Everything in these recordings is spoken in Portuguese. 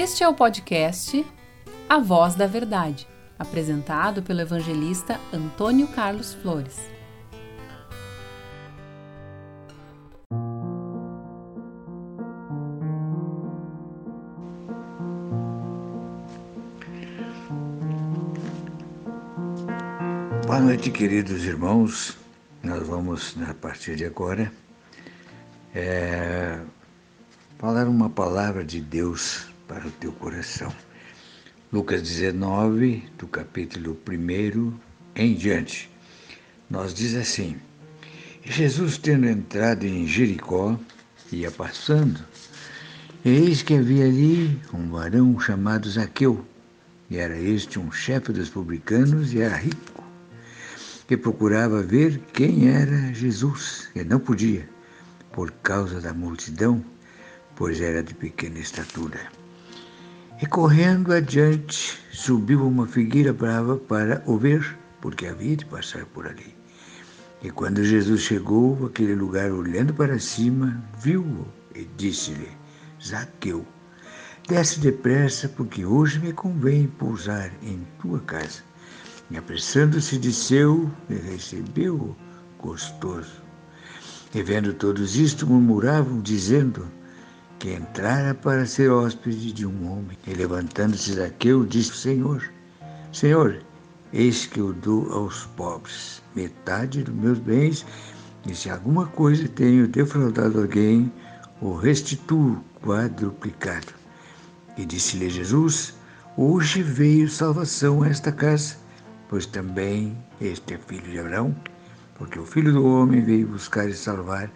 Este é o podcast A Voz da Verdade, apresentado pelo evangelista Antônio Carlos Flores. Boa noite, queridos irmãos. Nós vamos, a partir de agora, é, falar uma palavra de Deus para o teu coração. Lucas 19, do capítulo 1 em diante. Nós diz assim: Jesus, tendo entrado em Jericó, ia passando, eis que havia ali um varão chamado Zaqueu, e era este um chefe dos publicanos e era rico, que procurava ver quem era Jesus, e não podia, por causa da multidão, pois era de pequena estatura. E correndo adiante, subiu uma figueira brava para o ver, porque havia de passar por ali. E quando Jesus chegou àquele lugar, olhando para cima, viu-o e disse-lhe: Zaqueu, desce depressa, porque hoje me convém pousar em tua casa. E apressando-se, desceu e recebeu-o gostoso. E vendo todos isto, murmuravam, dizendo: que entrara para ser hóspede de um homem. E levantando-se Zaqueu, disse: Senhor, Senhor, eis que eu dou aos pobres metade dos meus bens, e se alguma coisa tenho defraudado alguém, o restituo quadruplicado. E disse-lhe Jesus: Hoje veio salvação a esta casa, pois também este é filho de Abraão, porque o filho do homem veio buscar e salvar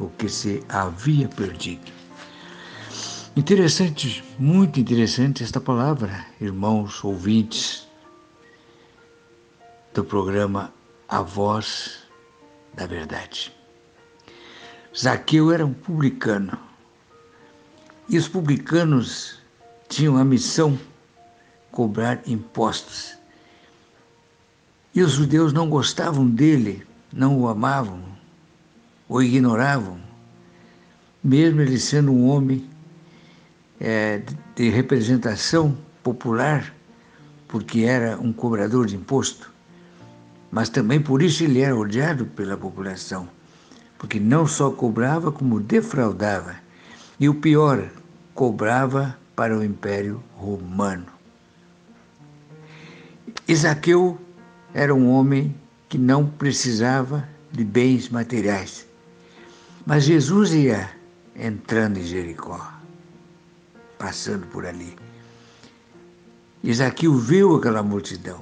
o que se havia perdido. Interessante, muito interessante esta palavra, irmãos ouvintes do programa A Voz da Verdade. Zaqueu era um publicano e os publicanos tinham a missão cobrar impostos. E os judeus não gostavam dele, não o amavam, o ignoravam, mesmo ele sendo um homem é, de representação popular, porque era um cobrador de imposto, mas também por isso ele era odiado pela população, porque não só cobrava, como defraudava. E o pior, cobrava para o Império Romano. Isaqueu era um homem que não precisava de bens materiais. Mas Jesus ia entrando em Jericó passando por ali. Isaqueu viu aquela multidão.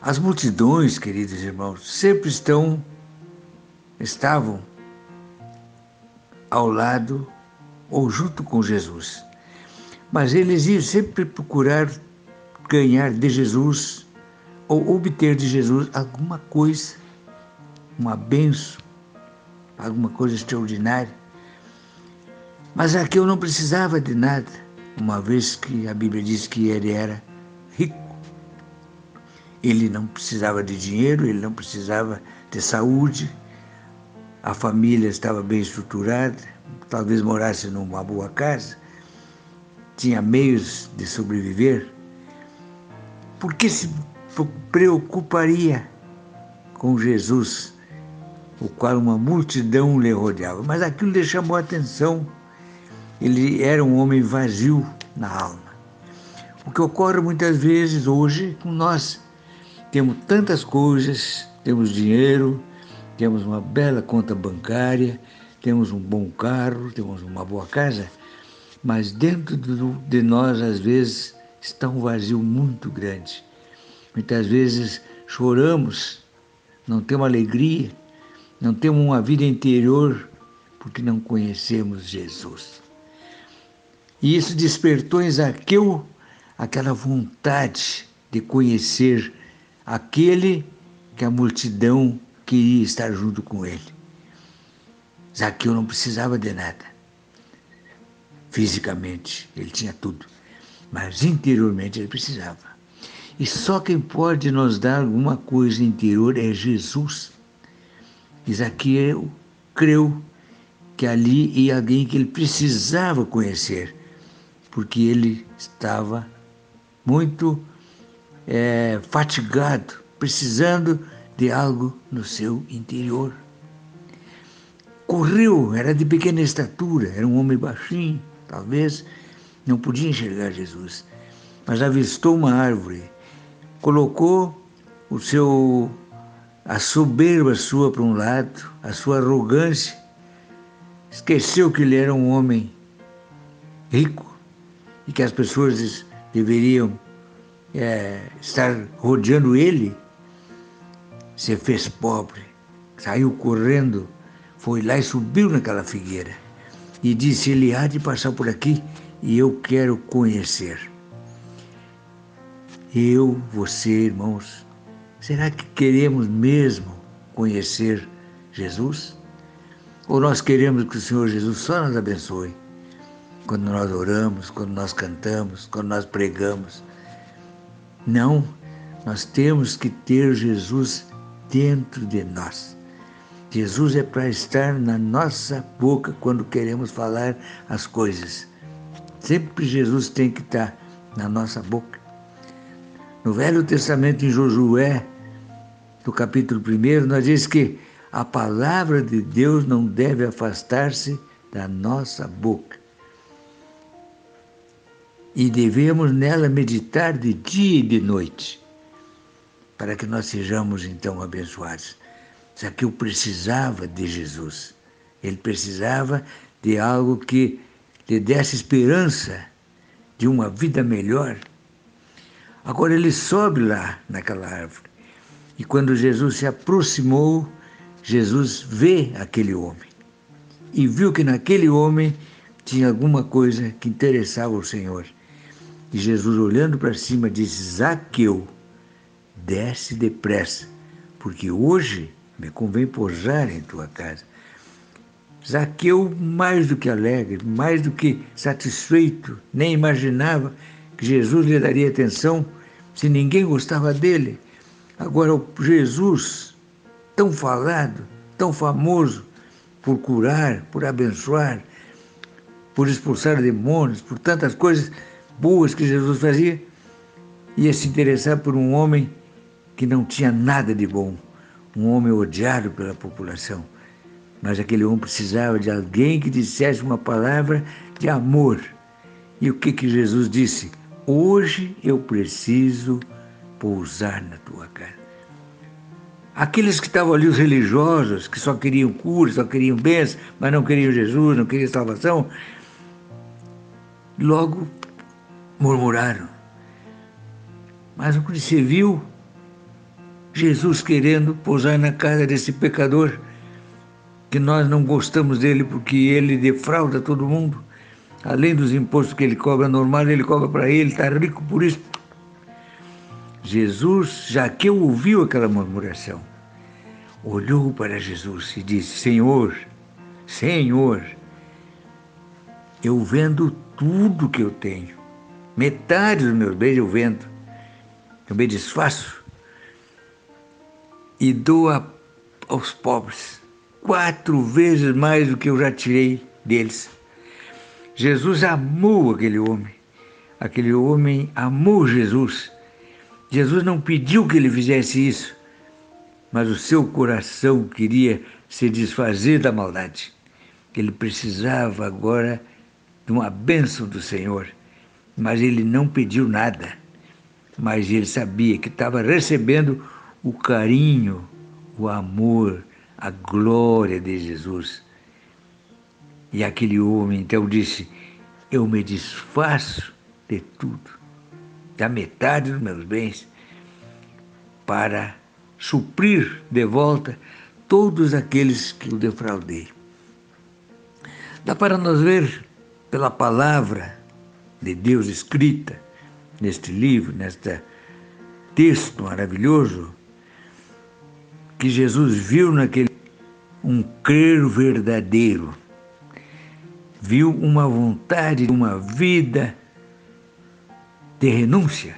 As multidões, queridos irmãos, sempre estão, estavam ao lado ou junto com Jesus. Mas eles iam sempre procurar ganhar de Jesus ou obter de Jesus alguma coisa, uma benção, alguma coisa extraordinária. Mas Zaqueu não precisava de nada, uma vez que a Bíblia diz que ele era rico. Ele não precisava de dinheiro, ele não precisava de saúde, a família estava bem estruturada, talvez morasse numa boa casa, tinha meios de sobreviver. Por que se preocuparia com Jesus, o qual uma multidão lhe rodeava? Mas aquilo lhe chamou a atenção ele era um homem vazio na alma. O que ocorre muitas vezes hoje com nós. Temos tantas coisas, temos dinheiro, temos uma bela conta bancária, temos um bom carro, temos uma boa casa, mas dentro de nós, às vezes, está um vazio muito grande. Muitas vezes choramos, não temos alegria, não temos uma vida interior porque não conhecemos Jesus. E isso despertou em Zaqueu aquela vontade de conhecer aquele que a multidão queria estar junto com ele. Zaqueu não precisava de nada. Fisicamente, ele tinha tudo, mas interiormente ele precisava. E só quem pode nos dar alguma coisa interior é Jesus. E creu que ali ia alguém que ele precisava conhecer porque ele estava muito é, fatigado, precisando de algo no seu interior. Correu, era de pequena estatura, era um homem baixinho, talvez não podia enxergar Jesus, mas avistou uma árvore, colocou o seu a soberba sua para um lado, a sua arrogância, esqueceu que ele era um homem rico e que as pessoas deveriam é, estar rodeando ele, se fez pobre, saiu correndo, foi lá e subiu naquela figueira e disse: Ele há de passar por aqui e eu quero conhecer. Eu, você, irmãos, será que queremos mesmo conhecer Jesus? Ou nós queremos que o Senhor Jesus só nos abençoe? Quando nós oramos, quando nós cantamos, quando nós pregamos. Não, nós temos que ter Jesus dentro de nós. Jesus é para estar na nossa boca quando queremos falar as coisas. Sempre Jesus tem que estar na nossa boca. No Velho Testamento, em Josué, no capítulo 1, nós diz que a palavra de Deus não deve afastar-se da nossa boca. E devemos nela meditar de dia e de noite, para que nós sejamos então abençoados. Zaqueu precisava de Jesus. Ele precisava de algo que lhe desse esperança de uma vida melhor. Agora ele sobe lá naquela árvore. E quando Jesus se aproximou, Jesus vê aquele homem. E viu que naquele homem tinha alguma coisa que interessava o Senhor. E Jesus, olhando para cima, disse: Zaqueu, desce depressa, porque hoje me convém pousar em tua casa. Zaqueu, mais do que alegre, mais do que satisfeito, nem imaginava que Jesus lhe daria atenção se ninguém gostava dele. Agora, o Jesus, tão falado, tão famoso por curar, por abençoar, por expulsar demônios, por tantas coisas boas que Jesus fazia, ia se interessar por um homem que não tinha nada de bom um homem odiado pela população. Mas aquele homem precisava de alguém que dissesse uma palavra de amor. E o que, que Jesus disse? Hoje eu preciso pousar na tua casa. Aqueles que estavam ali, os religiosos, que só queriam cura, só queriam bens, mas não queriam Jesus, não queriam salvação, logo murmuraram. Mas o que se viu Jesus querendo pousar na casa desse pecador, que nós não gostamos dele porque ele defrauda todo mundo. Além dos impostos que ele cobra normal, ele cobra para ele, está rico por isso. Jesus, já que ouviu aquela murmuração, olhou para Jesus e disse: Senhor, Senhor, eu vendo tudo que eu tenho, metade dos meus bens eu vendo, eu me desfaço e doa aos pobres quatro vezes mais do que eu já tirei deles. Jesus amou aquele homem. Aquele homem amou Jesus. Jesus não pediu que ele fizesse isso, mas o seu coração queria se desfazer da maldade. Ele precisava agora de uma bênção do Senhor, mas ele não pediu nada. Mas ele sabia que estava recebendo o carinho, o amor, a glória de Jesus. E aquele homem então disse: Eu me desfaço de tudo, da metade dos meus bens, para suprir de volta todos aqueles que o defraudei. Dá para nós ver pela palavra de Deus escrita neste livro, neste texto maravilhoso, que Jesus viu naquele um crer verdadeiro, viu uma vontade, uma vida de renúncia.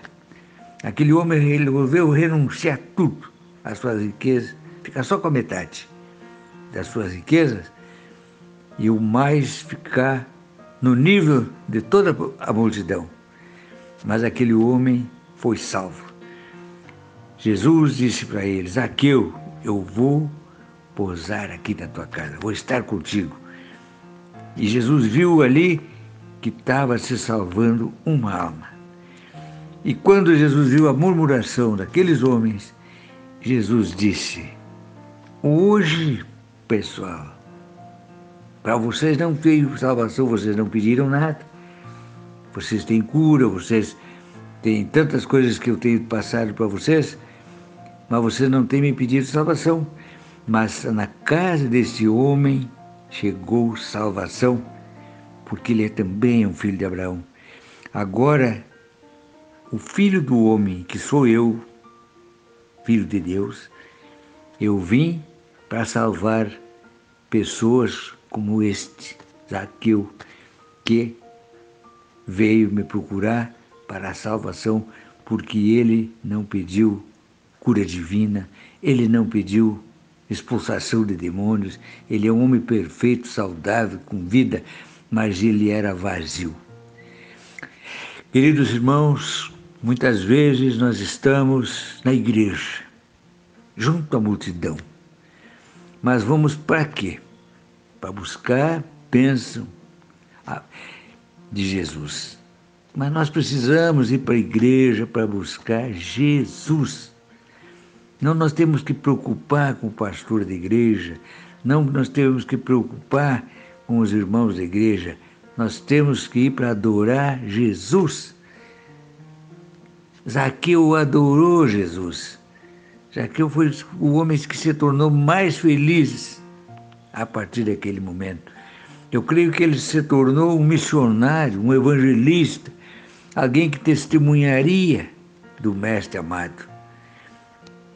Aquele homem resolveu renunciar tudo, as suas riquezas, ficar só com a metade das suas riquezas e o mais ficar no nível de toda a multidão. Mas aquele homem foi salvo. Jesus disse para ele: Zaqueu, eu vou pousar aqui na tua casa, vou estar contigo. E Jesus viu ali que estava se salvando uma alma. E quando Jesus viu a murmuração daqueles homens, Jesus disse: Hoje, pessoal, para vocês não veio salvação, vocês não pediram nada. Vocês têm cura, vocês têm tantas coisas que eu tenho passado para vocês, mas vocês não têm me pedido salvação. Mas na casa deste homem chegou salvação, porque ele é também um filho de Abraão. Agora, o filho do homem, que sou eu, filho de Deus, eu vim para salvar pessoas como este Zaqueu, que veio me procurar para a salvação, porque ele não pediu cura divina, ele não pediu expulsação de demônios, ele é um homem perfeito, saudável, com vida, mas ele era vazio. Queridos irmãos, muitas vezes nós estamos na igreja, junto à multidão, mas vamos para quê? Para buscar bênção de Jesus. Mas nós precisamos ir para a igreja para buscar Jesus. Não nós temos que preocupar com o pastor da igreja, não nós temos que preocupar com os irmãos da igreja, nós temos que ir para adorar Jesus. Zaqueu adorou Jesus. Zaqueu foi o homem que se tornou mais feliz a partir daquele momento. Eu creio que ele se tornou um missionário, um evangelista, alguém que testemunharia do Mestre amado.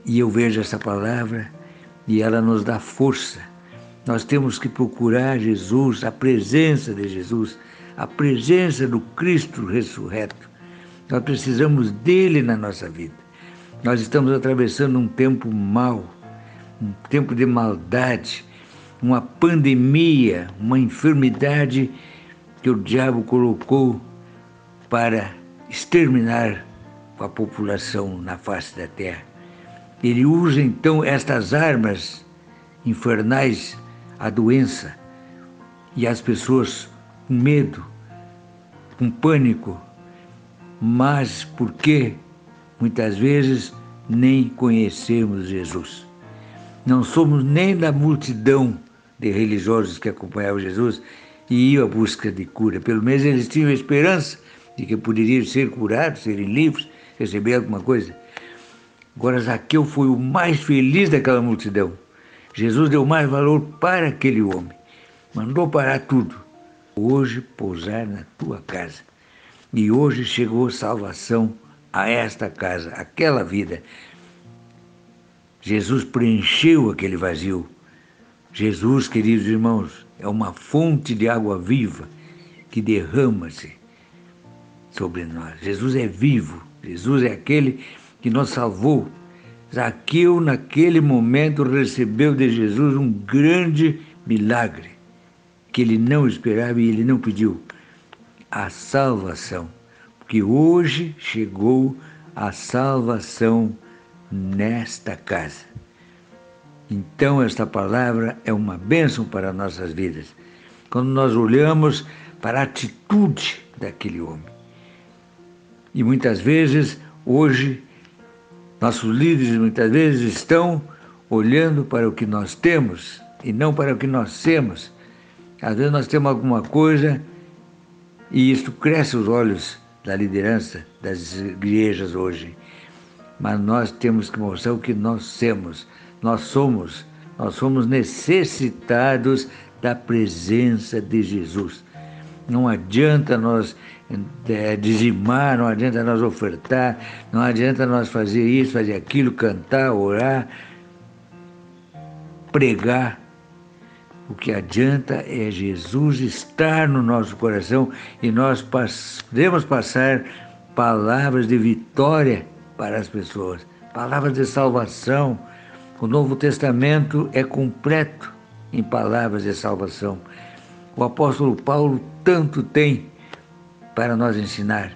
E eu vejo essa palavra e ela nos dá força. Nós temos que procurar Jesus, a presença de Jesus, a presença do Cristo ressurreto. Nós precisamos dele na nossa vida. Nós estamos atravessando um tempo mau, um tempo de maldade, uma pandemia, uma enfermidade que o diabo colocou para exterminar a população na face da terra. Ele usa então estas armas infernais, a doença, e as pessoas com medo, com pânico, mas porque muitas vezes nem conhecemos Jesus. Não somos nem da multidão de religiosos que acompanhavam Jesus e iam à busca de cura. Pelo menos eles tinham esperança de que poderiam ser curados, serem livres, receber alguma coisa. Agora Zaqueu foi o mais feliz daquela multidão. Jesus deu mais valor para aquele homem. Mandou parar tudo. Hoje pousar na tua casa. E hoje chegou salvação a esta casa, aquela vida. Jesus preencheu aquele vazio Jesus, queridos irmãos, é uma fonte de água viva que derrama-se sobre nós. Jesus é vivo, Jesus é aquele que nos salvou. Zaqueu, naquele momento, recebeu de Jesus um grande milagre que ele não esperava e ele não pediu a salvação. Porque hoje chegou a salvação nesta casa. Então, esta palavra é uma bênção para nossas vidas. Quando nós olhamos para a atitude daquele homem. E muitas vezes, hoje, nossos líderes muitas vezes estão olhando para o que nós temos e não para o que nós temos. Às vezes nós temos alguma coisa e isso cresce os olhos da liderança das igrejas hoje. Mas nós temos que mostrar o que nós temos nós somos, nós somos necessitados da presença de Jesus. Não adianta nós é, dizimar, não adianta nós ofertar, não adianta nós fazer isso, fazer aquilo, cantar, orar, pregar. O que adianta é Jesus estar no nosso coração e nós podemos passar palavras de vitória para as pessoas, palavras de salvação, o Novo Testamento é completo em palavras de salvação. o apóstolo Paulo tanto tem para nos ensinar.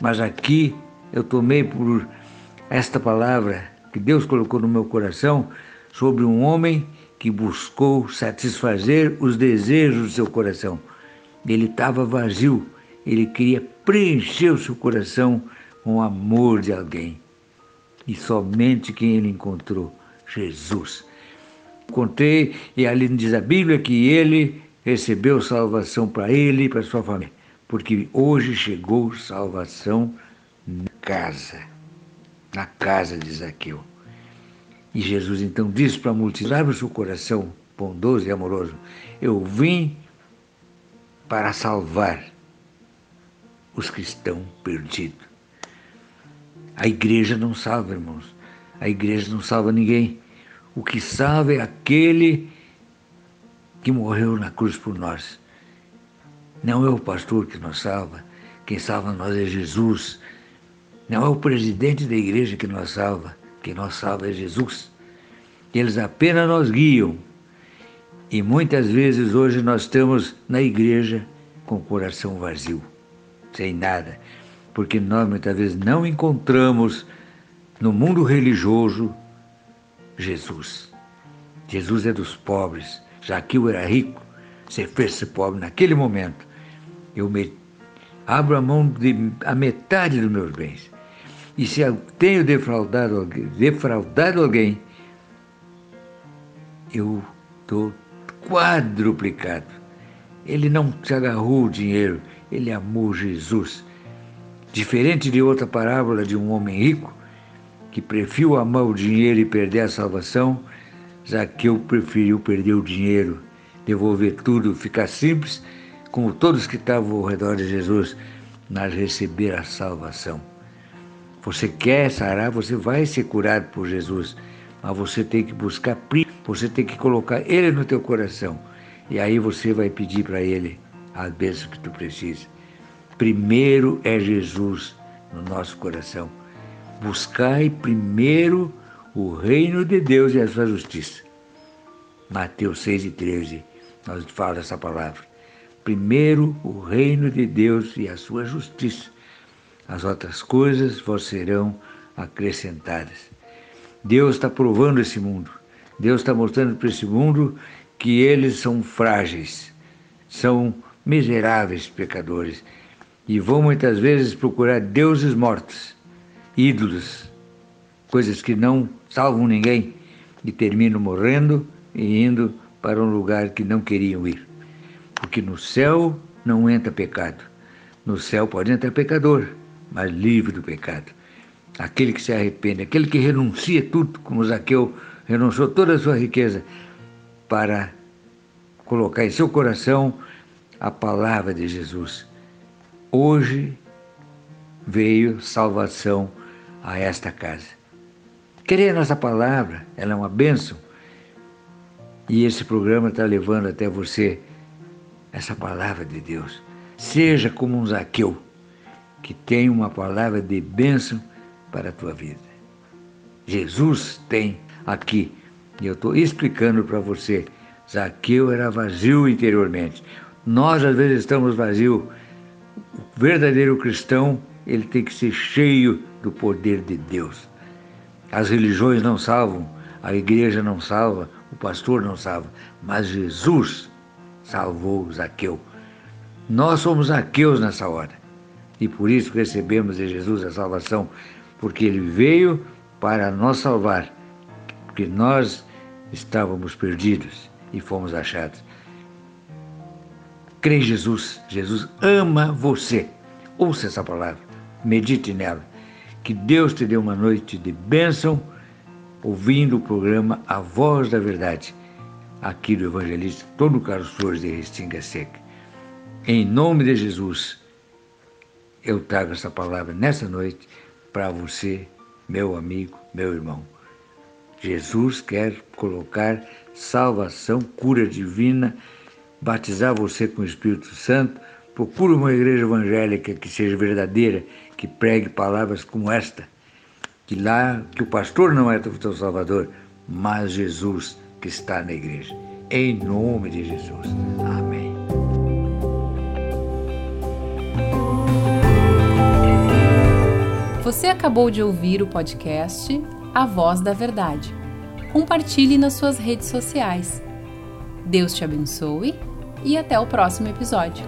Mas aqui eu tomei por esta palavra que Deus colocou no meu coração sobre um homem que buscou satisfazer os desejos do seu coração. Ele estava vazio, ele queria preencher o seu coração com o amor de alguém. E somente quem ele encontrou? Jesus. Encontrei, e ali diz a Bíblia que ele recebeu salvação para ele e para sua família, porque hoje chegou salvação na casa, na casa de Zaqueu. E Jesus então disse para a multidão: abre o seu coração bondoso e amoroso. Eu vim para salvar os que estão perdidos. A igreja não salva, irmãos. A igreja não salva ninguém. O que salva é aquele que morreu na cruz por nós. Não é o pastor que nos salva, quem salva nós é Jesus. Não é o presidente da igreja que nos salva, quem nos salva é Jesus. Eles apenas nos guiam. E muitas vezes hoje nós estamos na igreja com o coração vazio, sem nada, porque nós muitas vezes não encontramos no mundo religioso Jesus. Jesus é dos pobres, eu era rico, você fez-se pobre naquele momento. Eu me abro a mão de a metade dos meus bens. E se eu tenho defraudado defraudado alguém eu estou quadruplicado. Ele não se agarrou o dinheiro, ele amou Jesus. Diferente de outra parábola de um homem rico, que preferiu amar o dinheiro e perder a salvação, Zaqueu preferiu perder o dinheiro, devolver tudo, ficar simples, como todos que estavam ao redor de Jesus, mas receber a salvação. Você quer sarar, você vai ser curado por Jesus, mas você tem que buscar, você tem que colocar Ele no teu coração. E aí você vai pedir para Ele a bênção que tu precisa. Primeiro é Jesus no nosso coração. Buscai primeiro o reino de Deus e a sua justiça. Mateus 6 e 13, nós falamos essa palavra. Primeiro o reino de Deus e a sua justiça. As outras coisas vos serão acrescentadas. Deus está provando esse mundo. Deus está mostrando para esse mundo que eles são frágeis, são miseráveis pecadores e vão muitas vezes procurar deuses mortos, ídolos, coisas que não salvam ninguém e terminam morrendo e indo para um lugar que não queriam ir. Porque no céu não entra pecado. No céu pode entrar pecador, mas livre do pecado. Aquele que se arrepende, aquele que renuncia tudo, como Zaqueu renunciou toda a sua riqueza para colocar em seu coração a palavra de Jesus. Hoje veio salvação a esta casa. Querer nossa palavra, ela é uma bênção. E esse programa está levando até você essa palavra de Deus. Seja como um Zaqueu, que tem uma palavra de bênção para a tua vida. Jesus tem aqui, e eu estou explicando para você, Zaqueu era vazio interiormente. Nós às vezes estamos vazios. O verdadeiro cristão, ele tem que ser cheio do poder de Deus. As religiões não salvam, a igreja não salva, o pastor não salva, mas Jesus salvou Zaqueu. Nós somos Zaqueus nessa hora. E por isso recebemos de Jesus a salvação, porque ele veio para nos salvar, porque nós estávamos perdidos e fomos achados. Crê em Jesus, Jesus ama você. Ouça essa palavra, medite nela. Que Deus te dê uma noite de bênção, ouvindo o programa A Voz da Verdade, aqui do evangelista Antônio Carlos Flores de Restinga Seca. Em nome de Jesus, eu trago essa palavra nessa noite para você, meu amigo, meu irmão. Jesus quer colocar salvação, cura divina, batizar você com o Espírito Santo. Procure uma igreja evangélica que seja verdadeira, que pregue palavras como esta, que lá que o pastor não é o teu salvador, mas Jesus que está na igreja. Em nome de Jesus. Amém. Você acabou de ouvir o podcast A Voz da Verdade. Compartilhe nas suas redes sociais. Deus te abençoe e até o próximo episódio.